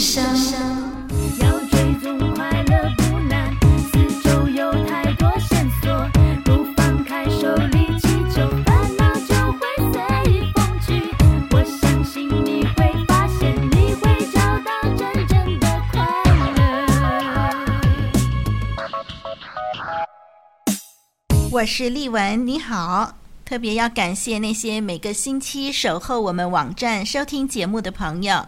生，要追踪快乐不难，四周有太多线索，不放开手里气球，烦恼就会随风去。我相信你会发现，你会找到真正的快乐。我是丽文，你好。特别要感谢那些每个星期守候我们网站收听节目的朋友。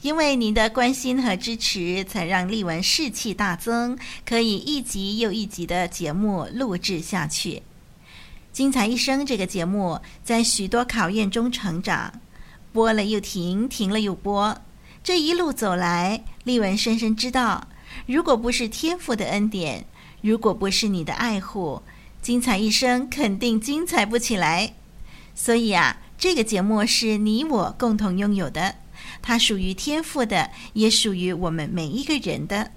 因为您的关心和支持，才让丽文士气大增，可以一集又一集的节目录制下去。精彩一生这个节目在许多考验中成长，播了又停，停了又播。这一路走来，丽文深深知道，如果不是天父的恩典，如果不是你的爱护，精彩一生肯定精彩不起来。所以啊，这个节目是你我共同拥有的。它属于天赋的，也属于我们每一个人的。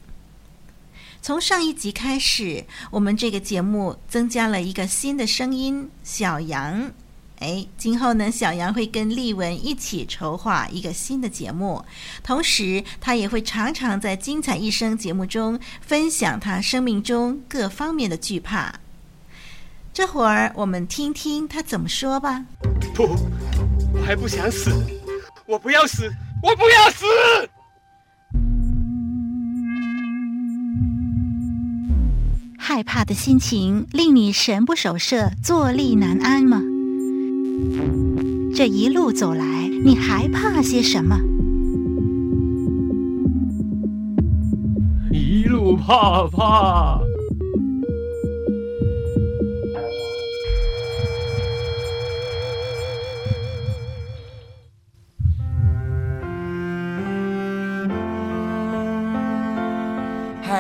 从上一集开始，我们这个节目增加了一个新的声音——小杨。哎，今后呢，小杨会跟丽文一起筹划一个新的节目，同时他也会常常在《精彩一生》节目中分享他生命中各方面的惧怕。这会儿我们听听他怎么说吧。不，我还不想死，我不要死。我不要死！害怕的心情令你神不守舍、坐立难安吗？这一路走来，你还怕些什么？一路怕怕。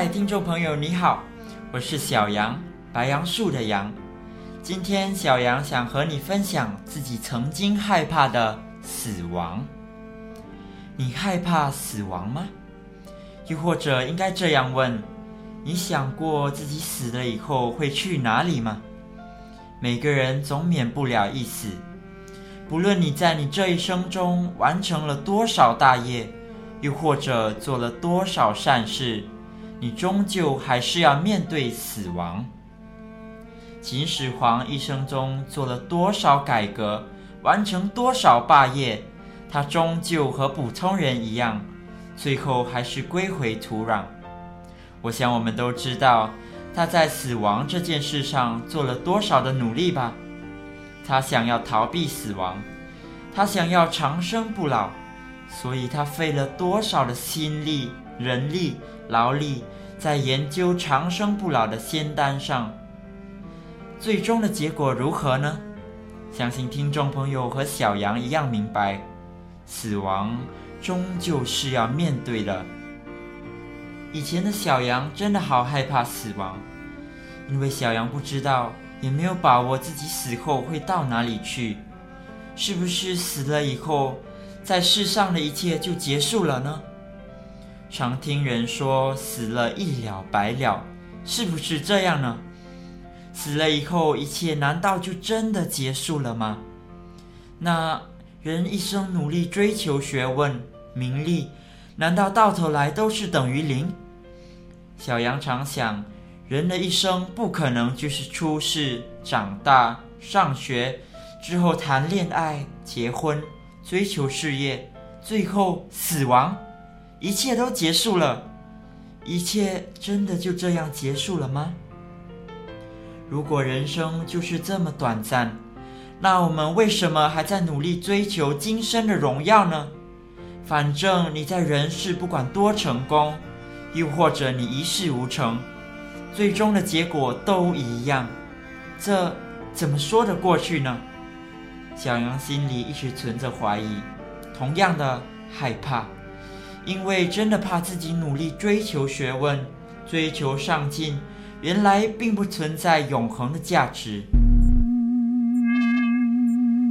嗨，听众朋友，你好，我是小杨，白杨树的杨。今天小杨想和你分享自己曾经害怕的死亡。你害怕死亡吗？又或者应该这样问：你想过自己死了以后会去哪里吗？每个人总免不了一死，不论你在你这一生中完成了多少大业，又或者做了多少善事。你终究还是要面对死亡。秦始皇一生中做了多少改革，完成多少霸业，他终究和普通人一样，最后还是归回土壤。我想我们都知道他在死亡这件事上做了多少的努力吧。他想要逃避死亡，他想要长生不老，所以他费了多少的心力、人力。劳力在研究长生不老的仙丹上，最终的结果如何呢？相信听众朋友和小杨一样明白，死亡终究是要面对的。以前的小杨真的好害怕死亡，因为小杨不知道，也没有把握自己死后会到哪里去，是不是死了以后，在世上的一切就结束了呢？常听人说死了一了百了，是不是这样呢？死了以后，一切难道就真的结束了吗？那人一生努力追求学问、名利，难道到头来都是等于零？小羊常想，人的一生不可能就是出世、长大、上学，之后谈恋爱、结婚、追求事业，最后死亡。一切都结束了，一切真的就这样结束了吗？如果人生就是这么短暂，那我们为什么还在努力追求今生的荣耀呢？反正你在人世不管多成功，又或者你一事无成，最终的结果都一样，这怎么说得过去呢？小羊心里一直存着怀疑，同样的害怕。因为真的怕自己努力追求学问、追求上进，原来并不存在永恒的价值。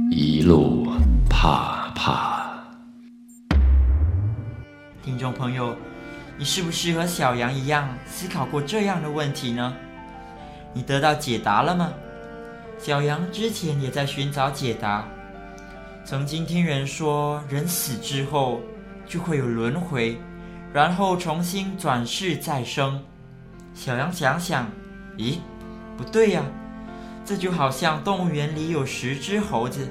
一路怕怕。听众朋友，你是不是和小羊一样思考过这样的问题呢？你得到解答了吗？小羊之前也在寻找解答。曾经听人说，人死之后就会有轮回，然后重新转世再生。小羊想想，咦，不对呀，这就好像动物园里有十只猴子。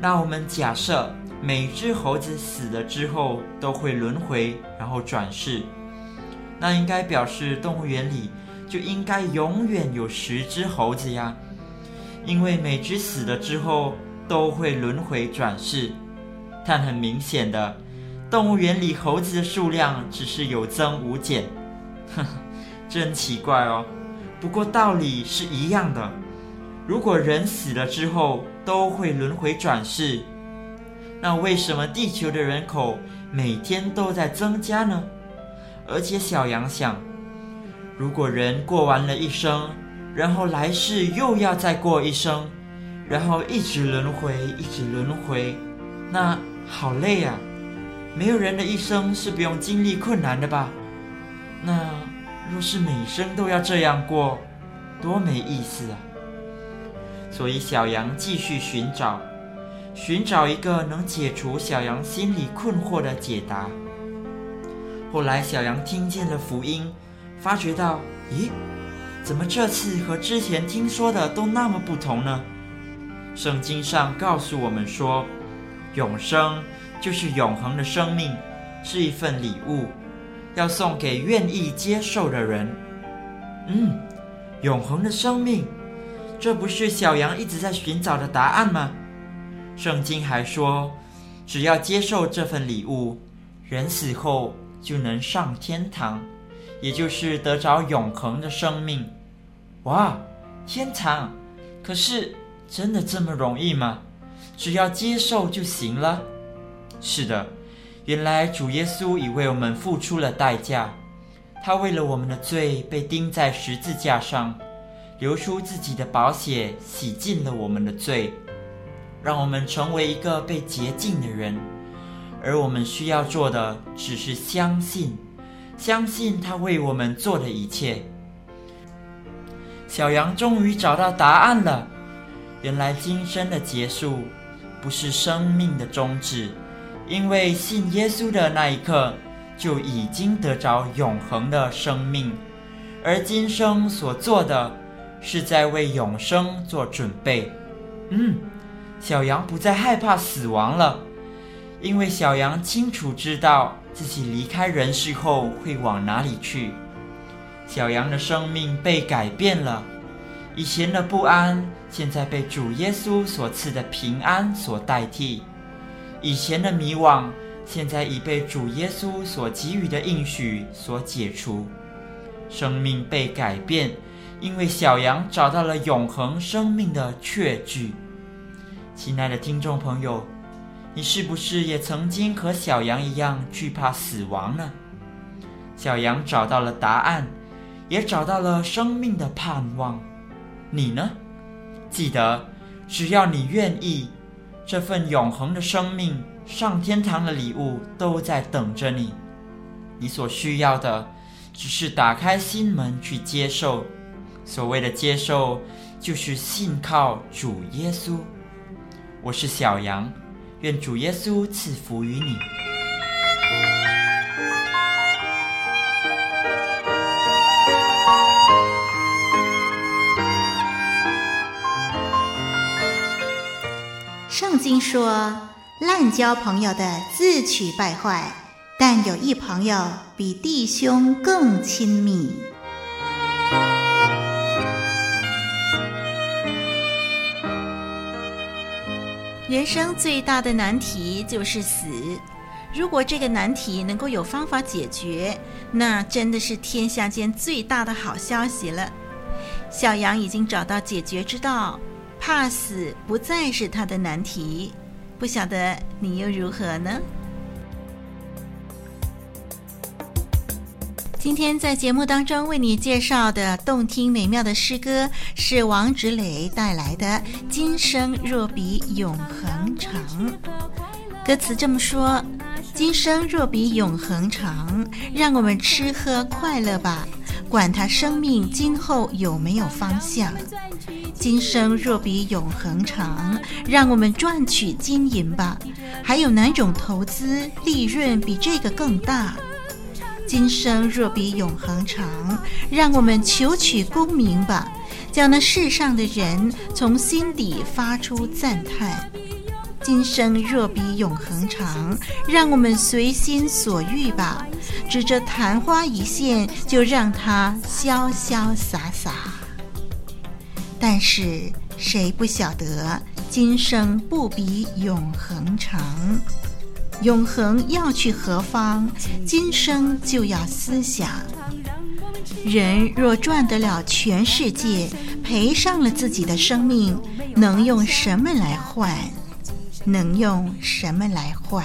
那我们假设每只猴子死了之后都会轮回，然后转世，那应该表示动物园里就应该永远有十只猴子呀，因为每只死了之后都会轮回转世。但很明显的，动物园里猴子的数量只是有增无减，呵呵，真奇怪哦。不过道理是一样的，如果人死了之后，都会轮回转世，那为什么地球的人口每天都在增加呢？而且小羊想，如果人过完了一生，然后来世又要再过一生，然后一直轮回，一直轮回，那好累啊！没有人的一生是不用经历困难的吧？那若是每生都要这样过，多没意思啊！所以小羊继续寻找，寻找一个能解除小羊心里困惑的解答。后来小羊听见了福音，发觉到，咦，怎么这次和之前听说的都那么不同呢？圣经上告诉我们说，永生就是永恒的生命，是一份礼物，要送给愿意接受的人。嗯，永恒的生命。这不是小羊一直在寻找的答案吗？圣经还说，只要接受这份礼物，人死后就能上天堂，也就是得着永恒的生命。哇，天堂！可是真的这么容易吗？只要接受就行了？是的，原来主耶稣已为我们付出了代价，他为了我们的罪被钉在十字架上。流出自己的宝血，洗净了我们的罪，让我们成为一个被洁净的人。而我们需要做的，只是相信，相信他为我们做的一切。小羊终于找到答案了。原来今生的结束，不是生命的终止，因为信耶稣的那一刻，就已经得着永恒的生命。而今生所做的，是在为永生做准备。嗯，小羊不再害怕死亡了，因为小羊清楚知道自己离开人世后会往哪里去。小羊的生命被改变了，以前的不安现在被主耶稣所赐的平安所代替，以前的迷惘现在已被主耶稣所给予的应许所解除。生命被改变。因为小羊找到了永恒生命的确据，亲爱的听众朋友，你是不是也曾经和小羊一样惧怕死亡呢？小羊找到了答案，也找到了生命的盼望。你呢？记得，只要你愿意，这份永恒的生命、上天堂的礼物都在等着你。你所需要的，只是打开心门去接受。所谓的接受，就是信靠主耶稣。我是小羊，愿主耶稣赐福于你。圣经说：“滥交朋友的自取败坏，但有一朋友比弟兄更亲密。”人生最大的难题就是死。如果这个难题能够有方法解决，那真的是天下间最大的好消息了。小羊已经找到解决之道，怕死不再是他的难题。不晓得你又如何呢？今天在节目当中为你介绍的动听美妙的诗歌，是王芷磊带来的《今生若比永恒长》。歌词这么说：“今生若比永恒长，让我们吃喝快乐吧，管他生命今后有没有方向。今生若比永恒长，让我们赚取金银吧，还有哪种投资利润比这个更大？”今生若比永恒长，让我们求取功名吧，叫那世上的人从心底发出赞叹。今生若比永恒长，让我们随心所欲吧，指着昙花一现就让它潇潇洒洒。但是谁不晓得今生不比永恒长？永恒要去何方？今生就要思想。人若赚得了全世界，赔上了自己的生命，能用什么来换？能用什么来换？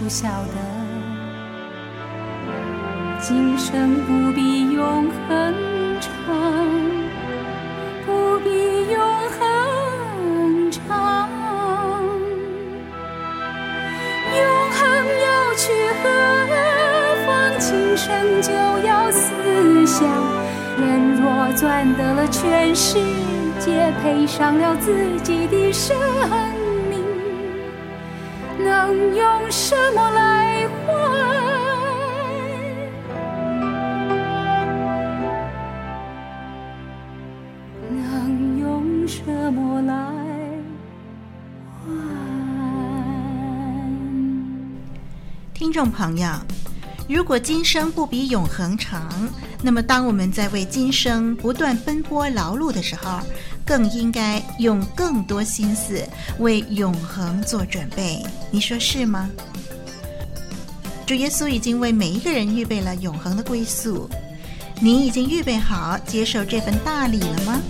不晓得，今生不比永恒长，不比永恒长。永恒要去何方？今生就要思想。人若赚得了全世界，赔上了自己的生能用什么来换？能用什么来换？听众朋友，如果今生不比永恒长，那么当我们在为今生不断奔波劳碌的时候，更应该用更多心思为永恒做准备，你说是吗？主耶稣已经为每一个人预备了永恒的归宿，你已经预备好接受这份大礼了吗？